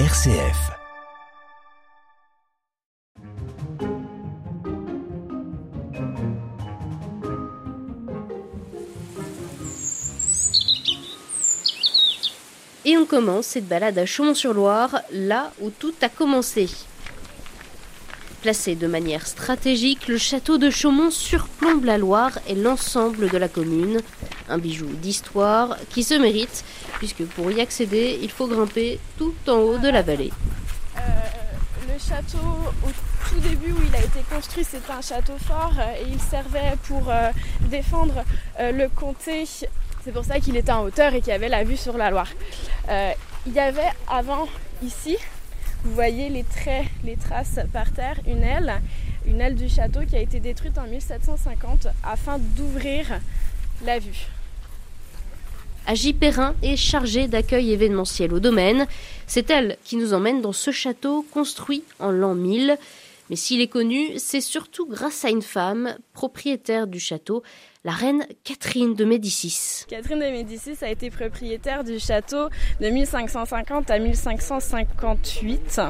RCF. Et on commence cette balade à Chaumont-sur-Loire, là où tout a commencé. Placé de manière stratégique, le château de Chaumont surplombe la Loire et l'ensemble de la commune. Un bijou d'histoire qui se mérite, puisque pour y accéder, il faut grimper tout en haut de la vallée. Euh, le château, au tout début où il a été construit, c'était un château fort euh, et il servait pour euh, défendre le comté. C'est pour ça qu'il était en hauteur et qu'il y avait la vue sur la Loire. il y avait avant ici vous voyez les traits, les traces par terre, une aile, une aile du château qui a été détruite en 1750 afin d'ouvrir la vue. Agi Perrin est chargée d'accueil événementiel au domaine. C'est elle qui nous emmène dans ce château construit en l'an 1000. Mais s'il est connu, c'est surtout grâce à une femme, propriétaire du château, la reine Catherine de Médicis. Catherine de Médicis a été propriétaire du château de 1550 à 1558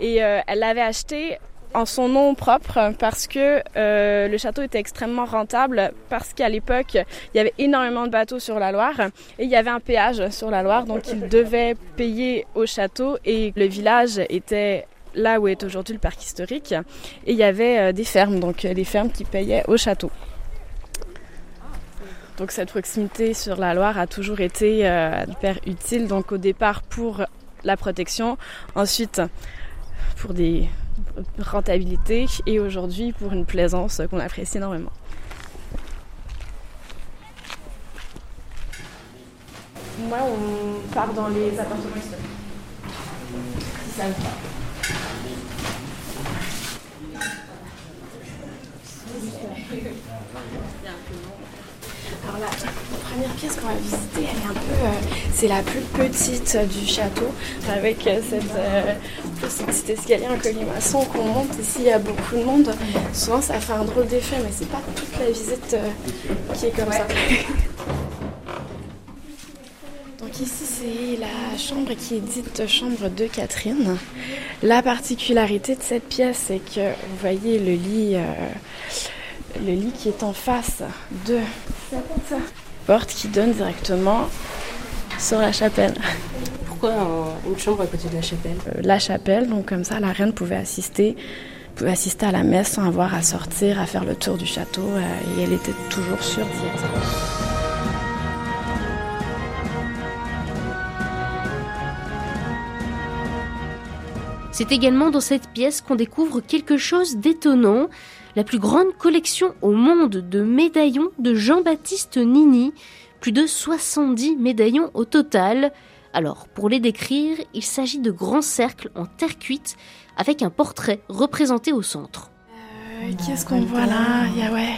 et euh, elle l'avait acheté en son nom propre parce que euh, le château était extrêmement rentable parce qu'à l'époque il y avait énormément de bateaux sur la Loire et il y avait un péage sur la Loire donc il devait payer au château et le village était là où est aujourd'hui le parc historique et il y avait euh, des fermes donc les fermes qui payaient au château. Donc cette proximité sur la Loire a toujours été euh, hyper utile. Donc au départ pour la protection, ensuite pour des rentabilités et aujourd'hui pour une plaisance qu'on apprécie énormément. Moi, on part dans les appartements historiques. Si ça Alors la première pièce qu'on va visiter, elle est un peu, euh, c'est la plus petite du château, avec euh, cette, euh, ce petit escalier en colimaçon qu'on monte. Ici, il y a beaucoup de monde. Souvent, ça fait un drôle d'effet, mais c'est pas toute la visite qui est comme ça. Donc ici, c'est la chambre qui est dite chambre de Catherine. La particularité de cette pièce, c'est que vous voyez le lit le lit qui est en face de cette porte qui donne directement sur la chapelle. Pourquoi une chambre à côté de la chapelle? Euh, La chapelle, donc comme ça la reine pouvait assister, pouvait assister à la messe sans avoir à sortir, à faire le tour du château euh, et elle était toujours sûre d'y être. C'est également dans cette pièce qu'on découvre quelque chose d'étonnant. La plus grande collection au monde de médaillons de Jean-Baptiste Nini, plus de 70 médaillons au total. Alors, pour les décrire, il s'agit de grands cercles en terre cuite avec un portrait représenté au centre. Euh, Qu'est-ce qu'on voit là? Il y a, ouais.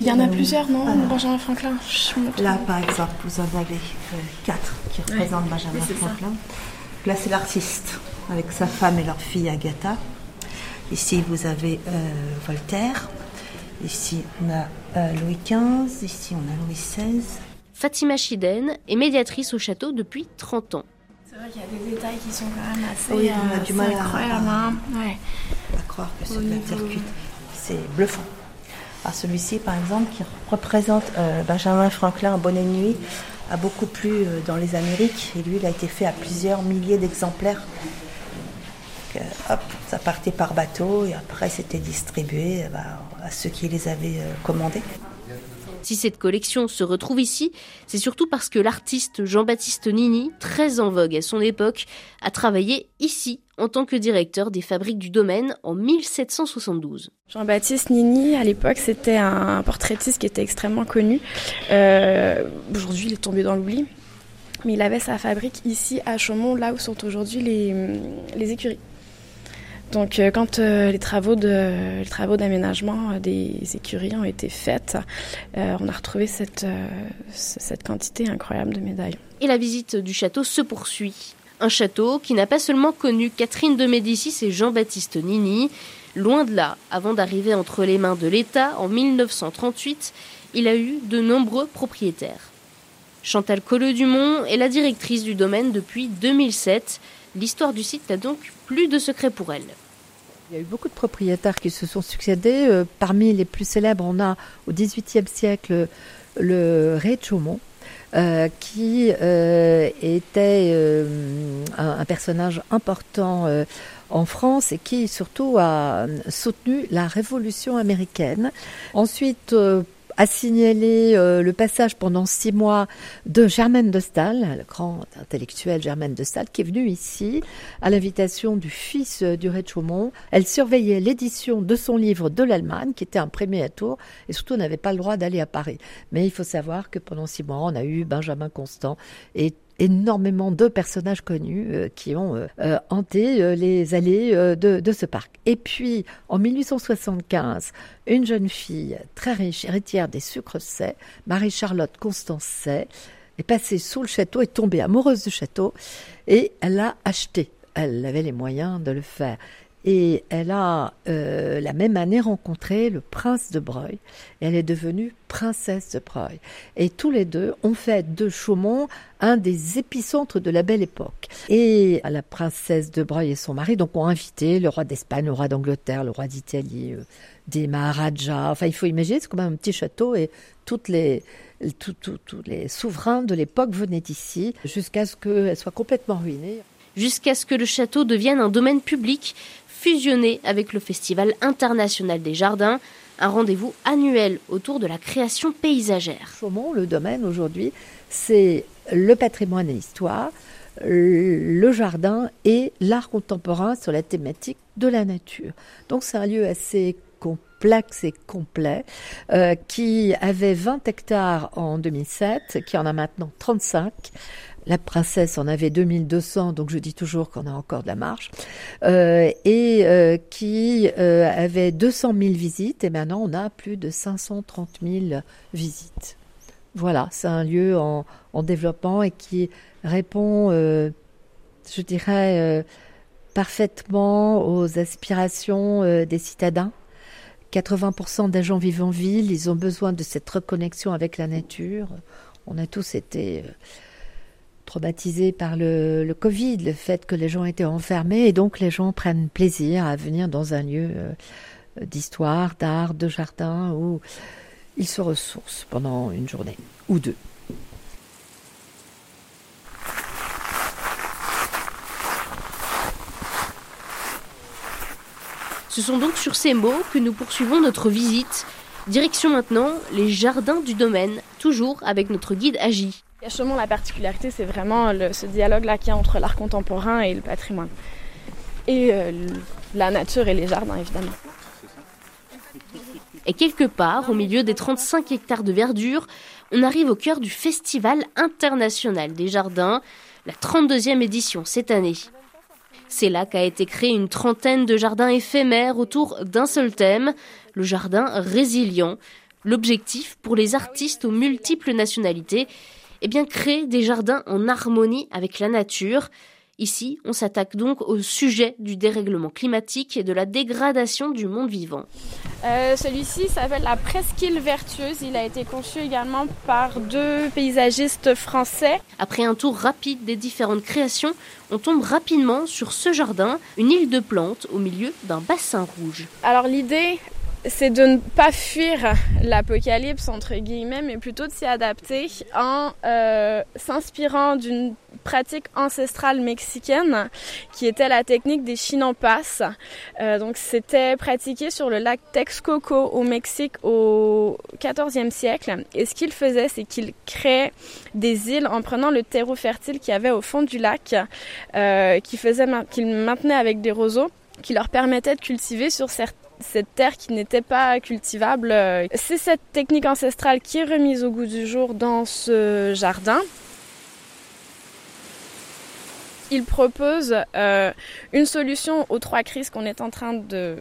Il y en a plusieurs, non? Benjamin Franklin. Là, par exemple, vous en avez euh, quatre qui représentent Benjamin Franklin. Là, c'est l'artiste avec sa femme et leur fille Agatha. Ici, vous avez euh, Voltaire. Ici, on a euh, Louis XV. Ici, on a Louis XVI. Fatima Chiden est médiatrice au château depuis 30 ans. C'est vrai qu'il y a des détails qui sont quand même assez oui, on a du mal à, à, croire que c'est la circuit. C'est bluffant. Alors celui-ci, par exemple, qui représente euh, Benjamin Franklin en bonne nuit, a beaucoup plu dans les Amériques. Et lui, il a été fait à plusieurs milliers d'exemplaires hop, ça partait par bateau et après c'était distribué eh ben, à ceux qui les avaient euh, commandés. Si cette collection se retrouve ici, c'est surtout parce que l'artiste Jean-Baptiste Nini, très en vogue à son époque, a travaillé ici en tant que directeur des fabriques du domaine en 1772. Jean-Baptiste Nini, à l'époque, c'était un portraitiste qui était extrêmement connu. Euh, aujourd'hui, il est tombé dans l'oubli. Mais il avait sa fabrique ici à Chaumont, là où sont aujourd'hui les écuries. Donc euh, quand euh, les travaux d'aménagement euh, des écuries ont été faits, on a retrouvé cette cette quantité incroyable de médailles. Et la visite du château se poursuit. Un château qui n'a pas seulement connu Catherine de Médicis et Jean-Baptiste Nini, loin de là, avant d'arriver entre les mains de l'État en 1938, il a eu de nombreux propriétaires. Chantal Colleux-Dumont est la directrice du domaine depuis 2007. L'histoire du site n'a donc plus de secret pour elle. Il y a eu beaucoup de propriétaires qui se sont succédés. Euh, parmi les plus célèbres, on a au XVIIIe siècle le Ré de euh, qui euh, était un, personnage important en France et qui surtout a soutenu la Révolution américaine. Ensuite, a signalé euh, le passage pendant six mois de Germaine de Stahl, le grand intellectuel Germaine de Stahl, qui est venue ici à l'invitation du fils euh, du Rez-Chaumont. Elle surveillait l'édition de son livre de l'Allemagne, qui était imprimé à Tours, et surtout n'avait pas le droit d'aller à Paris. Mais il faut savoir que pendant six mois, on a eu Benjamin Constant et énormément de personnages connus euh, qui ont euh, euh, hanté les allées de, ce parc. Et puis, en 1875, une jeune fille très riche, héritière des sucres Say, Marie-Charlotte Constance Say, est passée sous le château, est tombée amoureuse du château et elle l'a acheté. Elle avait les moyens de le faire. Et elle a euh, la même année rencontré le prince de Breuil. Et elle est devenue princesse de Breuil. Et tous les deux ont fait de Chaumont un des épicentres de la belle époque. Et la princesse de Breuil et son mari ont invité le roi d'Espagne, le roi d'Angleterre, le roi d'Italie, euh, des Maharajas. Enfin, il faut imaginer, c'est comme un petit château et tous les souverains de l'époque venaient ici jusqu'à ce qu'elle soit complètement ruinée jusqu'à ce que le château devienne un domaine public fusionné avec le Festival international des jardins, un rendez-vous annuel autour de la création paysagère. Chaumont, le domaine aujourd'hui, c'est le patrimoine et l'histoire, le jardin et l'art contemporain sur la thématique de la nature. Donc c'est un lieu assez complexe et complet, euh, qui avait 20 hectares en 2007, qui en a maintenant 35, la princesse en avait 2200, donc je dis toujours qu'on a encore de la marge, euh, et euh, qui euh, avait 200 000 visites, et maintenant on a plus de 530 000 visites. Voilà, c'est un lieu en, développement et qui répond, je dirais, parfaitement aux aspirations des citadins. 80% des gens vivent en ville, ils ont besoin de cette reconnexion avec la nature. On a tous été traumatisés par le, Covid, le fait que les gens étaient enfermés et donc les gens prennent plaisir à venir dans un lieu euh, d'histoire, d'art, de jardin où ils se ressourcent pendant une journée ou deux. Ce sont donc sur ces mots que nous poursuivons notre visite. Direction maintenant les jardins du domaine, toujours avec notre guide Agi. La particularité, c'est vraiment ce dialogue-là qu'il y a entre l'art contemporain et le patrimoine. Et euh, la nature et les jardins, évidemment. Et quelque part, au milieu des 35 hectares de verdure, on arrive au cœur du Festival international des jardins, la 32e édition cette année. C'est là qu'a été créée une trentaine de jardins éphémères autour d'un seul thème, le jardin résilient. L'objectif pour les artistes aux multiples nationalités eh bien, créer des jardins en harmonie avec la nature. Ici, on s'attaque donc au sujet du dérèglement climatique et de la dégradation du monde vivant. Euh, celui-ci s'appelle la Presqu'île Vertueuse. Il a été conçu également par deux paysagistes français. Après un tour rapide des différentes créations, on tombe rapidement sur ce jardin, une île de plantes au milieu d'un bassin rouge. Alors l'idée, c'est de ne pas fuir l'apocalypse entre guillemets, mais plutôt de s'y adapter en euh, s'inspirant d'une pratique ancestrale mexicaine qui était la technique des chinampas. Euh, donc c'était pratiqué sur le lac Texcoco au Mexique au XIVe siècle. Et ce qu'il faisait, c'est qu'il créait des îles en prenant le terreau fertile qu'il y avait au fond du lac, euh, qu'il avec des roseaux qui leur permettaient de cultiver sur certains cette terre qui n'était pas cultivable. C'est cette technique ancestrale qui est remise au goût du jour dans ce jardin. Il propose euh, une solution aux trois crises qu'on est en train de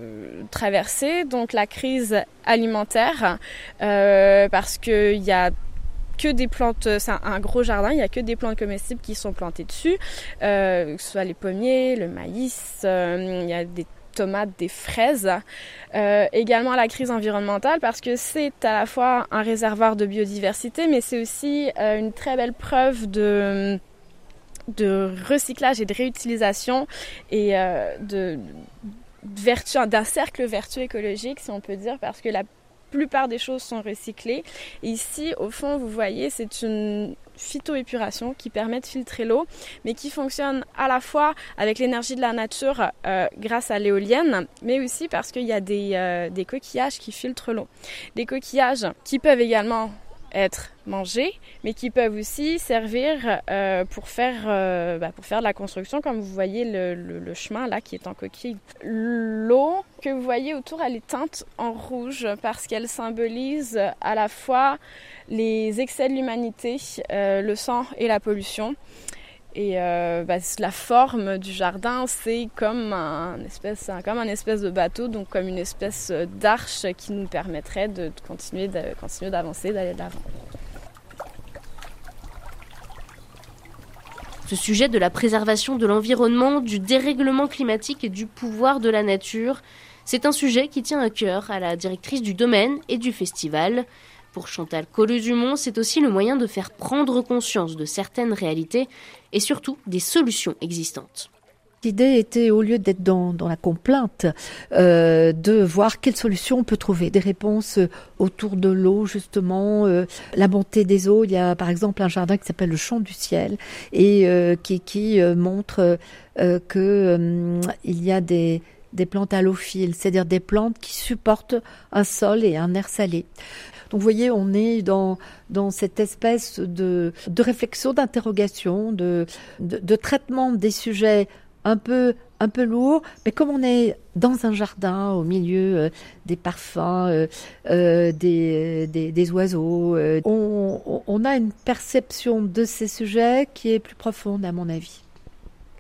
traverser, donc la crise alimentaire, euh, parce qu'il y a que des plantes, c'est un, gros jardin, il n'y a que des plantes comestibles qui sont plantées dessus, euh, que ce soit les pommiers, le maïs, il y a des des fraises. Euh, également la crise environnementale parce que c'est à la fois un réservoir de biodiversité, mais c'est aussi euh, une très belle preuve de de recyclage et de réutilisation et euh, de vertu, d'un cercle vertueux écologique, si on peut dire, parce que la plupart des choses sont recyclées. ici, au fond, vous voyez, c'est une phytoépuration qui permet de filtrer l'eau, mais qui fonctionne à la fois avec l'énergie de la nature euh, grâce à l'éolienne, mais aussi parce qu'il y a des, euh, des coquillages qui filtrent l'eau. Des coquillages qui peuvent également être mangés, mais qui peuvent aussi servir euh, pour, faire, euh, bah, pour faire de la construction, comme vous voyez le, chemin là qui est en coquille. L'eau que vous voyez autour, elle est teinte en rouge parce qu'elle symbolise à la fois les excès de l'humanité, euh, le sang et la pollution. Et euh, bah, la forme du jardin, c'est comme un espèce, comme un espèce de bateau, donc comme une espèce d'arche qui nous permettrait de, continuer, de continuer d'avancer, d'aller de l'avant. Ce sujet de la préservation de l'environnement, du dérèglement climatique et du pouvoir de la nature, c'est un sujet qui tient à cœur à la directrice du domaine et du festival. Pour Chantal Colleux-Dumont, c'est aussi le moyen de faire prendre conscience de certaines réalités et surtout des solutions existantes. L'idée était, au lieu d'être dans, la complainte, euh, de voir quelles solutions on peut trouver, des réponses autour de l'eau, justement, euh, la montée des eaux. Il y a par exemple un jardin qui s'appelle le Champ du Ciel et euh, qui, montre que il y a des, des plantes allophiles, c'est-à-dire des plantes qui supportent un sol et un air salé. Donc vous voyez, on est dans, dans cette espèce de, de réflexion, d'interrogation, de, de, traitement des sujets un peu un peu lourds, mais comme on est dans un jardin au milieu euh, des parfums, euh, euh, des, des, oiseaux, on, on, a une perception de ces sujets qui est plus profonde à mon avis.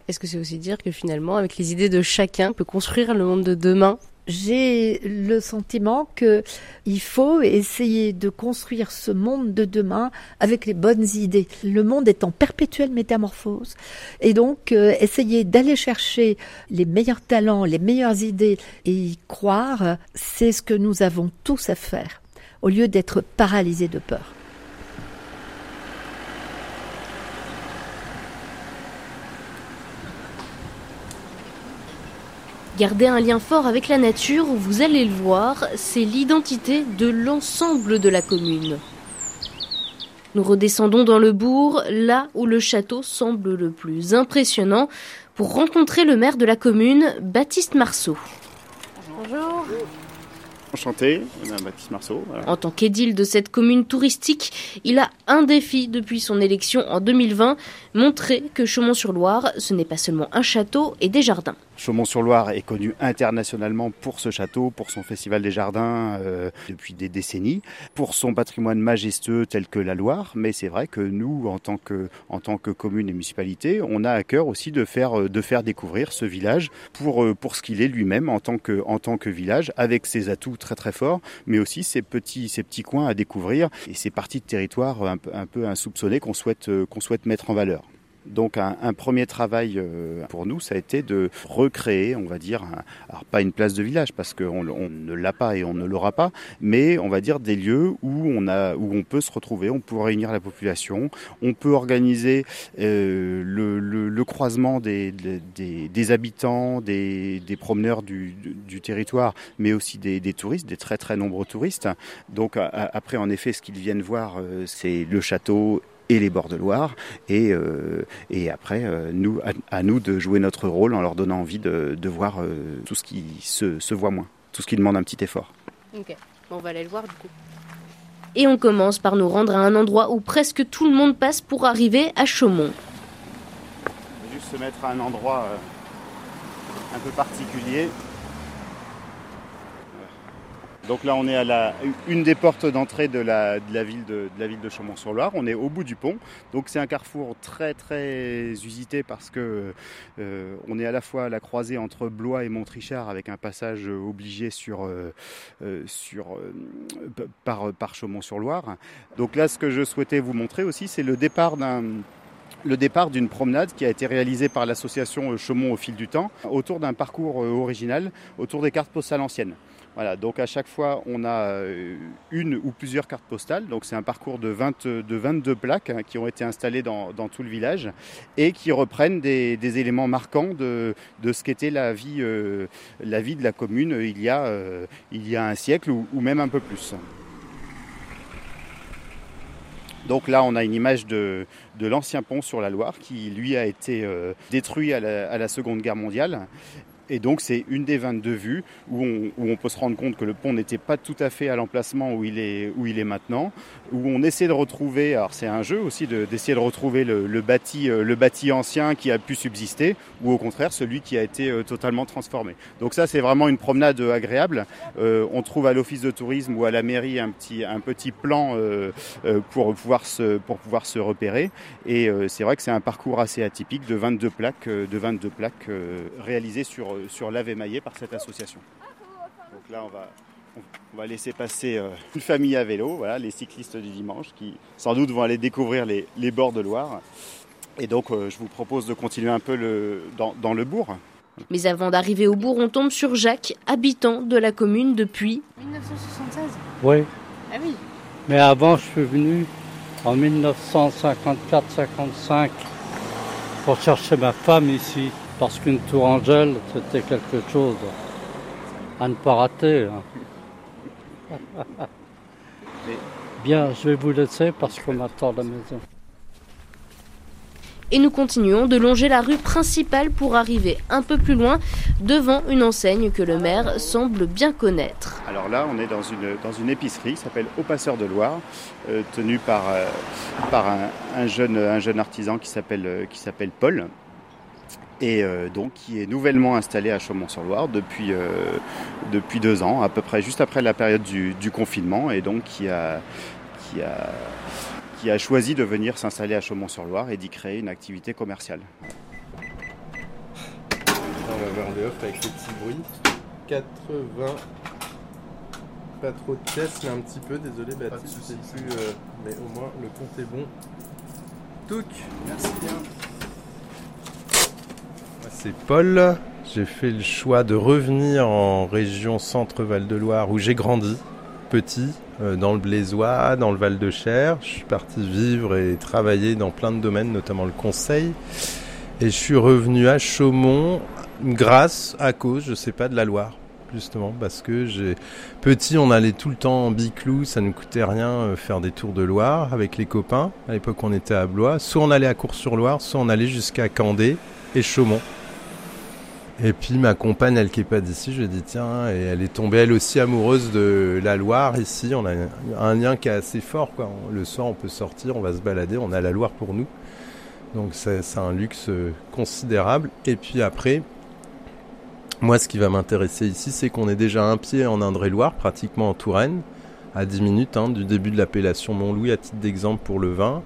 Est-ce que c'est aussi dire que finalement, avec les idées de chacun, on peut construire le monde de demain? J'ai le sentiment que il faut essayer de construire ce monde de demain avec les bonnes idées. Le monde est en perpétuelle métamorphose et donc euh, essayer d'aller chercher les meilleurs talents, les meilleures idées et y croire, c'est ce que nous avons tous à faire au lieu d'être paralysés de peur. Garder un lien fort avec la nature, vous allez le voir, c'est l'identité de l'ensemble de la commune. Nous redescendons dans le bourg, là où le château semble le plus impressionnant, pour rencontrer le maire de la commune, Baptiste Marceau. Bonjour. Enchanté, Baptiste Marceau. En tant qu'édile de cette commune touristique, il a un défi depuis son élection en 2020, montrer que Chaumont-sur-Loire, ce n'est pas seulement un château et des jardins. Chaumont-sur-Loire est connu internationalement pour ce château, pour son festival des jardins euh, depuis des décennies, pour son patrimoine majestueux tel que la Loire. Mais c'est vrai que nous, en tant que, en tant que commune et municipalité, on a à cœur aussi de faire, euh, de faire découvrir ce village pour, euh, pour ce qu'il est lui-même en tant que, en tant que village, avec ses atouts très très forts, mais aussi ses petits, ses petits coins à découvrir et ses parties de territoire un peu, un peu insoupçonnées qu'on souhaite, qu'on souhaite mettre en valeur. Donc un, premier travail euh, pour nous, ça a été de recréer, on va dire, alors pas une place de village parce qu'on ne l'a pas et on ne l'aura pas, mais on va dire des lieux où on a, où on peut se retrouver, on peut réunir la population, on peut organiser euh, le, croisement des, des, habitants, des, promeneurs du, territoire, mais aussi des, touristes, des très très nombreux touristes. Donc après, en effet, ce qu'ils viennent voir, euh, c'est le château et les bords de Loire. Et, euh, et après, euh, nous, à, nous de jouer notre rôle en leur donnant envie de, de voir euh, tout ce qui se, se, voit moins, tout ce qui demande un petit effort. Ok, on va aller le voir du coup. Et on commence par nous rendre à un endroit où presque tout le monde passe pour arriver à Chaumont. On va juste se mettre à un endroit un peu particulier. Donc là, on est à la, une des portes d'entrée de la, ville de, Chaumont-sur-Loire. On est au bout du pont. Donc c'est un carrefour très très usité parce que euh, on est à la fois à la croisée entre Blois et Montrichard avec un passage obligé sur, euh, euh, par, Chaumont-sur-Loire. Donc là, ce que je souhaitais vous montrer aussi, c'est le départ d'une promenade qui a été réalisée par l'association Chaumont au fil du temps autour d'un parcours original autour des cartes postales anciennes. Voilà, donc à chaque fois, on a euh, une ou plusieurs cartes postales. Donc c'est un parcours de, 20, de 22 plaques hein, qui ont été installées dans, tout le village et qui reprennent des, éléments marquants de, ce qu'était la, vie, euh, de la commune il y a, euh, il y a un siècle ou, même un peu plus. Donc là, on a une image de, l'ancien pont sur la Loire qui, lui, a été détruit à la, Seconde Guerre mondiale et donc c'est une des 22 vues où on, peut se rendre compte que le pont n'était pas tout à fait à l'emplacement où, il est, où il est maintenant, où on essaie de retrouver, alors c'est un jeu aussi d'essayer de, retrouver le, bâti, euh, le bâti ancien qui a pu subsister, ou au contraire celui qui a été euh, totalement transformé. Donc ça c'est vraiment une promenade euh, agréable. on trouve à l'office de tourisme ou à la mairie un petit, un petit plan pour, pouvoir se, pour pouvoir se repérer. Et c'est vrai que c'est un parcours assez atypique de 22 plaques, de 22 plaques réalisées sur euh, sur l'Ave émaillé par cette association. Donc là, on va, on va laisser passer euh, une famille à vélo, voilà, les cyclistes du dimanche qui sans doute vont aller découvrir les, bords de Loire. Et donc, euh, je vous propose de continuer un peu le, dans, le bourg. Mais avant d'arriver au bourg, on tombe sur Jacques, habitant de la commune depuis 1976. Oui. Ah oui. Mais avant, je suis venu en 1954-55 pour chercher ma femme ici parce qu'une tour Angèle, c'était quelque chose à ne pas rater. Hein. Bien, je vais vous laisser parce qu'on m'attend à la maison. Et nous continuons de longer la rue principale pour arriver un peu plus loin devant une enseigne que le maire semble bien connaître. Alors là, on est dans une, dans une épicerie qui s'appelle Au Passeur de Loire, euh, tenue par, euh, par un, jeune, un jeune artisan qui s'appelle euh, Paul et euh, donc qui est nouvellement installé à Chaumont-sur-Loire depuis, euh, depuis deux ans, à peu près juste après la période du, confinement, et donc qui a, qui a, qui a choisi de venir s'installer à Chaumont-sur-Loire et d'y créer une activité commerciale. On va voir le off avec les petits bruits. 80, pas trop de pièces, mais un petit peu, désolé Baptiste, plus, euh, mais au moins le compte est bon. Touc Merci bien c'est Paul. J'ai fait le choix de revenir en région Centre-Val de Loire où j'ai grandi, petit, euh, dans le Blaisois, dans le Val de Cher. Je suis parti vivre et travailler dans plein de domaines, notamment le conseil. Et je suis revenu à Chaumont grâce, à cause, je sais pas, de la Loire justement parce que j'ai petit on allait tout le temps en biclou ça ne coûtait rien euh, faire des tours de Loire avec les copains à l'époque on était à Blois soit on allait à Cours-sur-Loire soit on allait jusqu'à Candé et Chaumont et puis ma compagne, elle qui est pas d'ici, je lui ai tiens, et elle est tombée elle aussi amoureuse de la Loire ici. On a un lien qui est assez fort. Quoi. Le soir, on peut sortir, on va se balader, on a la Loire pour nous. Donc c'est un luxe considérable. Et puis après, moi, ce qui va m'intéresser ici, c'est qu'on est déjà un pied en Indre-et-Loire, pratiquement en Touraine, à 10 minutes hein, du début de l'appellation Montlouis, à titre d'exemple pour le vin.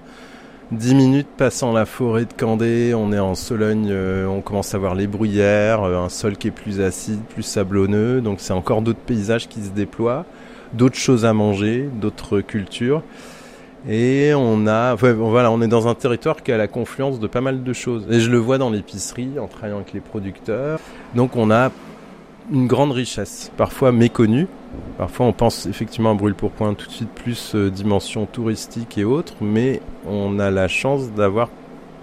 10 minutes passant la forêt de Candé, on est en Sologne, euh, on commence à voir les bruyères, euh, un sol qui est plus acide, plus sablonneux, donc c'est encore d'autres paysages qui se déploient, d'autres choses à manger, d'autres cultures. Et on a, voilà, on est dans un territoire qui a la confluence de pas mal de choses. Et je le vois dans l'épicerie, en travaillant avec les producteurs. Donc on a une grande richesse, parfois méconnue. Parfois on pense effectivement à Brûle-Pourpoint tout de suite plus euh, dimension touristique et autres, mais on a la chance d'avoir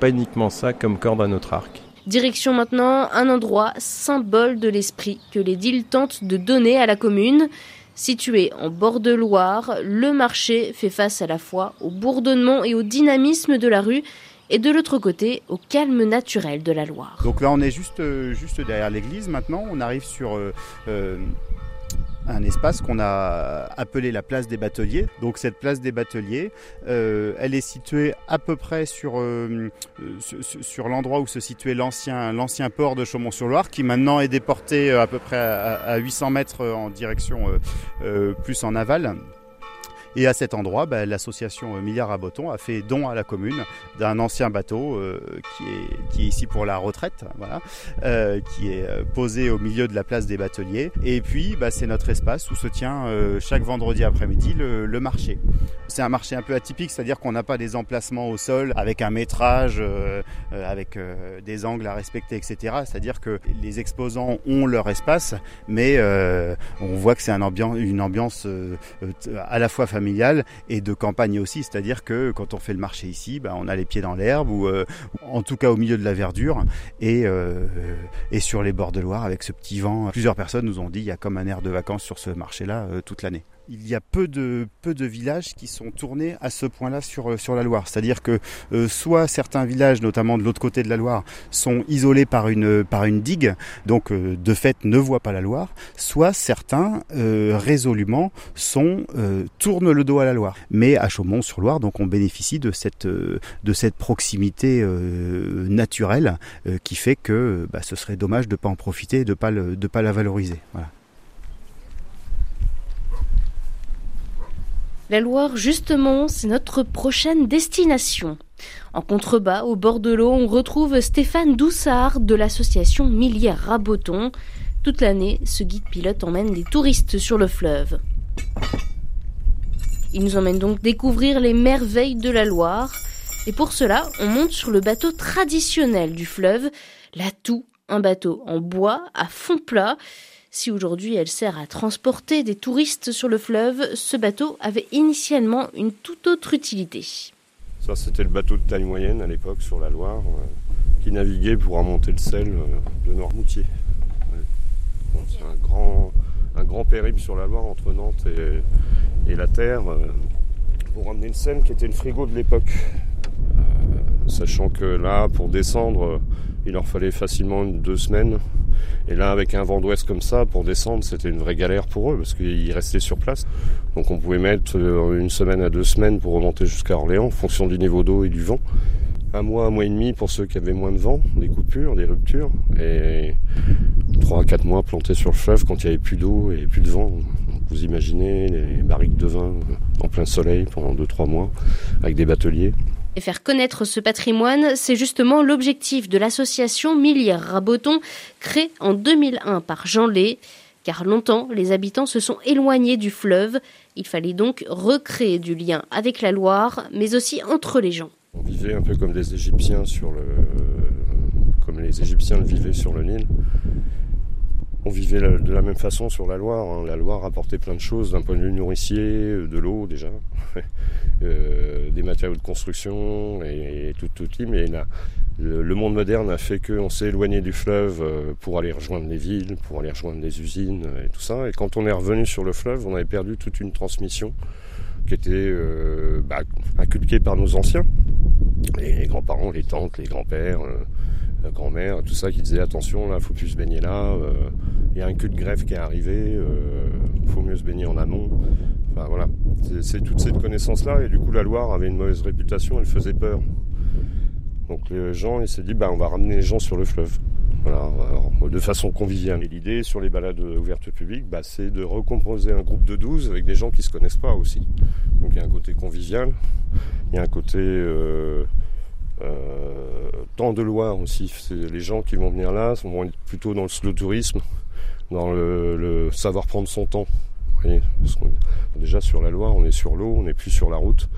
pas uniquement ça comme corde à notre arc. Direction maintenant un endroit symbole de l'esprit que les deals tentent de donner à la commune. Situé en bord de Loire, le marché fait face à la fois au bourdonnement et au dynamisme de la rue et de l'autre côté au calme naturel de la Loire. Donc là on est juste, euh, juste derrière l'église maintenant, on arrive sur euh, euh, un espace qu'on a appelé la place des bateliers. Donc cette place des bateliers, elle est située à peu près sur, sur, l'endroit où se situait l'ancien, port de Chaumont-sur-Loire, qui maintenant est déporté à peu près à, à 800 mètres en direction plus en aval. Et à cet endroit, bah, l'association Milliard à Boton a fait don à la commune d'un ancien bateau euh, qui, est, qui est ici pour la retraite, voilà, euh, qui est euh, posé au milieu de la place des bateliers. Et puis, bah, c'est notre espace où se tient chaque vendredi après-midi le, le, marché. C'est un marché un peu atypique, c'est-à-dire qu'on n'a pas des emplacements au sol avec un métrage, euh, euh, avec euh, des angles à respecter, etc. C'est-à-dire que les exposants ont leur espace, mais on voit que c'est un une ambiance à la fois familiale et de campagne aussi. C'est-à-dire que quand on fait le marché ici, bah, on a les pieds dans l'herbe ou en tout cas au milieu de la verdure et, et sur les bords de Loire avec ce petit vent. Plusieurs personnes nous ont dit il y a comme un air de vacances sur ce marché-là toute l'année il y a peu de, peu de villages qui sont tournés à ce point-là sur, euh, sur la Loire. C'est-à-dire que euh, soit certains villages, notamment de l'autre côté de la Loire, sont isolés par une, par une digue, donc euh, de fait ne voient pas la Loire, soit certains résolument sont, tournent le dos à la Loire. Mais à Chaumont-sur-Loire, donc on bénéficie de cette, de cette proximité naturelle qui fait que bah, ce serait dommage de ne pas en profiter de ne pas, de pas la valoriser. Voilà. La Loire, justement, c'est notre prochaine destination. En contrebas, au bord de l'eau, on retrouve Stéphane Doussard de l'association Millière Raboton. Toute l'année, ce guide pilote emmène les touristes sur le fleuve. Il nous emmène donc découvrir les merveilles de la Loire. Et pour cela, on monte sur le bateau traditionnel du fleuve, la Toux, un bateau en bois à fond plat. Si aujourd'hui elle sert à transporter des touristes sur le fleuve, ce bateau avait initialement une toute autre utilité. Ça, c'était le bateau de taille moyenne à l'époque sur la Loire, euh, qui naviguait pour remonter le sel euh, de Noirmoutier. c'est un grand, un grand périple sur la Loire entre Nantes et, la Terre euh, pour ramener le sel qui était le frigo de l'époque. sachant que là, pour descendre, il leur fallait facilement deux semaines et là, avec un vent d'ouest comme ça, pour descendre, c'était une vraie galère pour eux parce qu'ils restaient sur place. Donc on pouvait mettre euh, une semaine à deux semaines pour remonter jusqu'à Orléans en fonction du niveau d'eau et du vent. Un mois, un mois et demi pour ceux qui avaient moins de vent, des coupures, des ruptures. Et trois à quatre mois plantés sur le fleuve quand il n'y avait plus d'eau et plus de vent. vous imaginez les barriques de vin en plein soleil pendant deux, trois mois avec des bateliers. Et faire connaître ce patrimoine, c'est justement l'objectif de l'association Millière Raboton, créée en 2001 par Jean Lé. Car longtemps, les habitants se sont éloignés du fleuve. Il fallait donc recréer du lien avec la Loire, mais aussi entre les gens. On vivait un peu comme des Égyptiens sur le, comme les Égyptiens le vivaient sur le Nil on vivait de la même façon sur la Loire. Hein. La Loire apportait plein de choses d'un point de vue nourricier, euh, de l'eau déjà, euh, des matériaux de construction et, tout, tout Mais le, monde moderne a fait qu'on s'est éloigné du fleuve euh, pour aller rejoindre les villes, pour aller rejoindre les usines et tout ça. Et quand on est revenu sur le fleuve, on avait perdu toute une transmission qui était bah, inculquée par nos anciens, les grands-parents, les tantes, les grands-pères grand-mère, tout ça qui disait attention là, faut plus se baigner là, euh, il y a un cul de grève qui est arrivé, euh, faut mieux se baigner en amont. Enfin voilà, c'est toute cette connaissance-là et du coup la Loire avait une mauvaise réputation, elle faisait peur. Donc les gens, ils s'est dit bah on va ramener les gens sur le fleuve. De façon conviviale. Et l'idée sur les balades ouvertes publiques, bah, c'est de recomposer un groupe de 12 avec des gens qui se connaissent pas aussi. Donc il y a un côté convivial, il y a un côté euh, euh, dans de Loire aussi, les gens qui vont venir là sont plutôt dans le slow tourisme, dans le, savoir prendre son temps. déjà sur la Loire, on est sur l'eau, on n'est plus sur la route.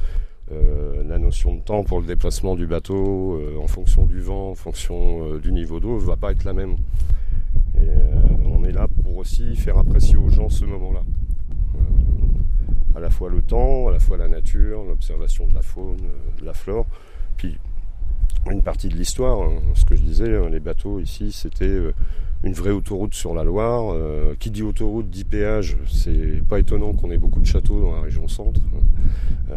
Euh, la notion de temps pour le déplacement du bateau, euh, en fonction du vent, en fonction du niveau d'eau, ne va pas être la même. On est là pour aussi faire apprécier aux gens ce moment-là. à la fois le temps, à la fois la nature, l'observation de la faune, de la flore, puis une partie de l'histoire. Hein. Ce que je disais, hein, les bateaux ici, c'était euh, une vraie autoroute sur la Loire. Euh, qui dit autoroute dit péage. C'est pas étonnant qu'on ait beaucoup de châteaux dans la région centre. Euh,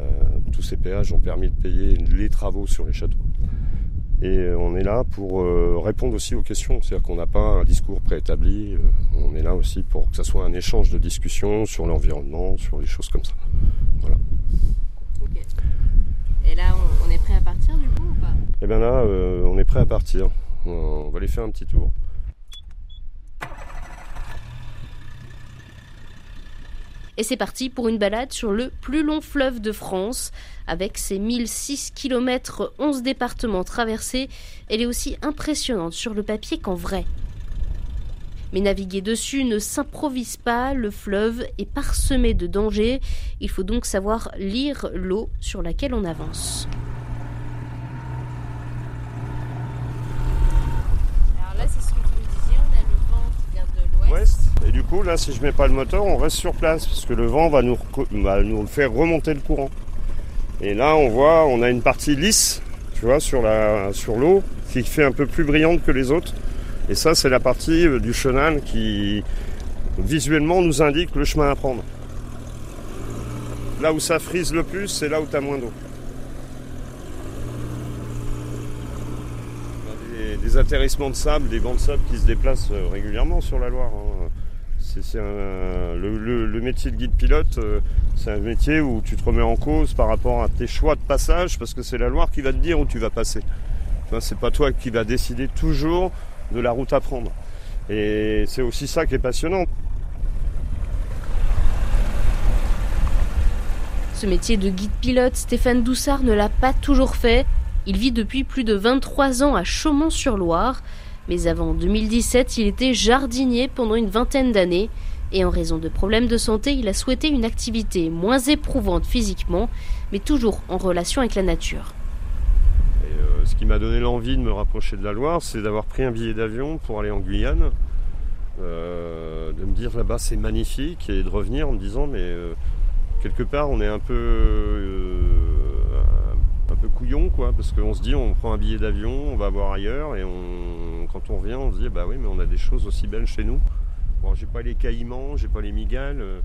tous ces péages ont permis de payer les travaux sur les châteaux. Et on est là pour répondre aussi aux questions. C'est-à-dire qu'on n'a pas un discours préétabli. on est là aussi pour que ça soit un échange de discussions sur l'environnement, sur les choses comme ça. Voilà. Et là, on, est prêt à partir du coup? Pas Eh bien là, euh, on est prêt à partir. On va aller faire un petit tour. Et c'est parti pour une balade sur le plus long fleuve de France. Avec ses 1006 km, 11 départements traversés, elle est aussi impressionnante sur le papier qu'en vrai. Mais naviguer dessus ne s'improvise pas, le fleuve est parsemé de dangers, il faut donc savoir lire l'eau sur laquelle on avance. Alors là, c'est ce que tu me disais, on a le vent qui Et du coup, là, si je mets pas le moteur, on reste sur place parce que le vent va nous, va nous faire remonter le courant. Et là, on voit, on a une partie lisse, tu vois, sur la, sur l'eau, qui fait un peu plus brillante que les autres. Et ça, c'est la partie euh, du chenal qui, visuellement, nous indique le chemin à prendre. Là où ça frise le plus, c'est là où tu as moins d'eau. Atterrissements de sable, des bancs de sable qui se déplacent euh, régulièrement sur la Loire. hein. C'est, le, métier de guide pilote, euh, c'est un métier où tu te remets en cause par rapport à tes choix de passage, parce que c'est la Loire qui va te dire où tu vas passer. C'est pas toi qui vas décider toujours de la route à prendre. Et c'est aussi ça qui est passionnant. Ce métier de guide pilote, Stéphane Doussard ne l'a pas toujours fait. Il vit depuis plus de 23 ans à Chaumont-sur-Loire. Mais avant 2017, il était jardinier pendant une vingtaine d'années. Et en raison de problèmes de santé, il a souhaité une activité moins éprouvante physiquement, mais toujours en relation avec la nature. Euh, ce qui m'a donné l'envie de me rapprocher de la Loire, c'est d'avoir pris un billet d'avion pour aller en Guyane. Euh, de me dire là-bas c'est magnifique et de revenir en me disant mais euh, quelque part on est un peu parce qu'on se dit on prend un billet d'avion on va voir ailleurs et quand on revient on se dit bah oui mais on a des choses aussi belles chez nous. Bon j'ai pas les caïmans j'ai pas les migales euh,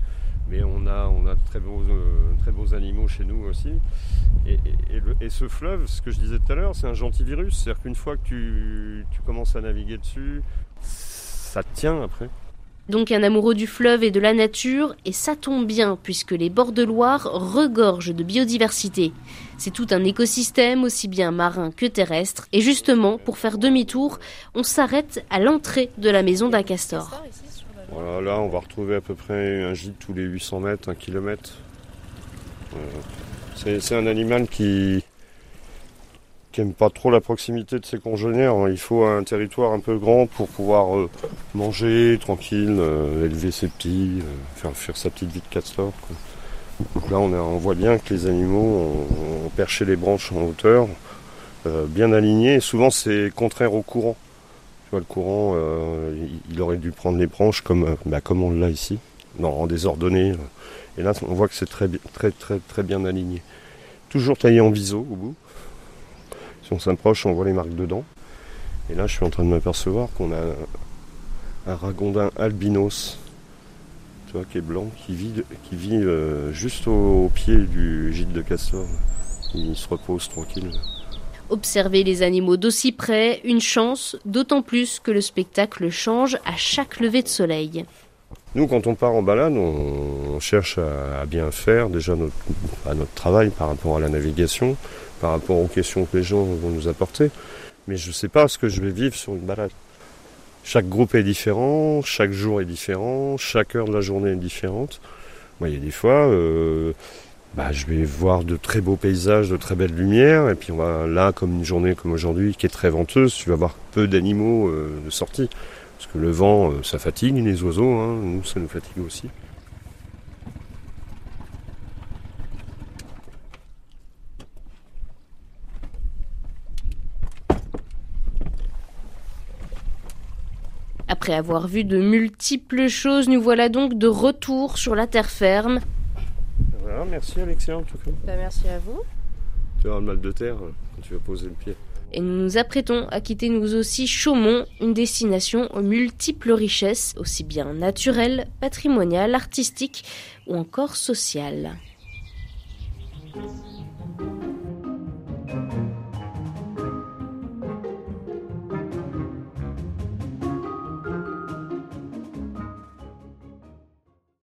mais on a on a de très beaux euh, très animaux chez nous aussi. Et, et- ce fleuve ce que je disais tout à l'heure c'est un gentil virus c'est à dire qu'une fois que tu, tu commences à naviguer dessus ça tient après Donc un amoureux du fleuve et de la nature, et ça tombe bien puisque les bords de Loire regorgent de biodiversité. C'est tout un écosystème aussi bien marin que terrestre, et justement, pour faire demi-tour, on s'arrête à l'entrée de la maison d'un castor. Voilà, là, on va retrouver à peu près un gîte tous les 800 mètres, un kilomètre. Euh, c'est un animal qui qui aime pas trop la proximité de ses congénères. hein. Il faut un territoire un peu grand pour pouvoir euh, manger tranquille, euh, élever ses petits, euh, faire, sa petite vie de castor. quoi. Donc là, on, voit bien que les animaux ont, perché les branches en hauteur, bien alignés. Souvent, c'est contraire au courant. Tu vois, le courant, il- aurait dû prendre les branches comme, bah, comme on l'a ici, en désordonné. Et là, on voit que c'est très, très, très, bien aligné. Toujours taillé en viso au bout. Si on s'approche, on voit les marques dedans. Et là, je suis en train de m'apercevoir qu'on a un ragondin albinos, tu vois, qui est blanc, qui vit, qui vit euh, juste au, au pied du gîte de castor. Il se repose tranquille. Observer les animaux d'aussi près, une chance, d'autant plus que le spectacle change à chaque lever de soleil. Nous, quand on part en balade, on, on cherche à, à bien faire déjà notre, à notre travail par rapport à la navigation, par rapport aux questions que les gens vont nous apporter. Mais je ne sais pas ce que je vais vivre sur une balade. Chaque groupe est différent, chaque jour est différent, chaque heure de la journée est différente. Moi, il y a des fois, euh, bah, je vais voir de très beaux paysages, de très belles lumières, et puis on va, là, comme une journée comme aujourd'hui, qui est très venteuse, tu vas voir peu d'animaux euh, de sortie. Parce que le vent, euh, ça fatigue les oiseaux, hein. nous ça nous fatigue aussi. Après avoir vu de multiples choses, nous voilà donc de retour sur la terre ferme. Voilà, merci Alexia en tout cas. Bah, merci à vous. Tu auras le mal de terre euh, quand tu vas poser le pied. Et nous nous apprêtons à quitter nous aussi Chaumont, une destination aux multiples richesses, aussi bien naturelles, patrimoniales, artistiques ou encore sociales.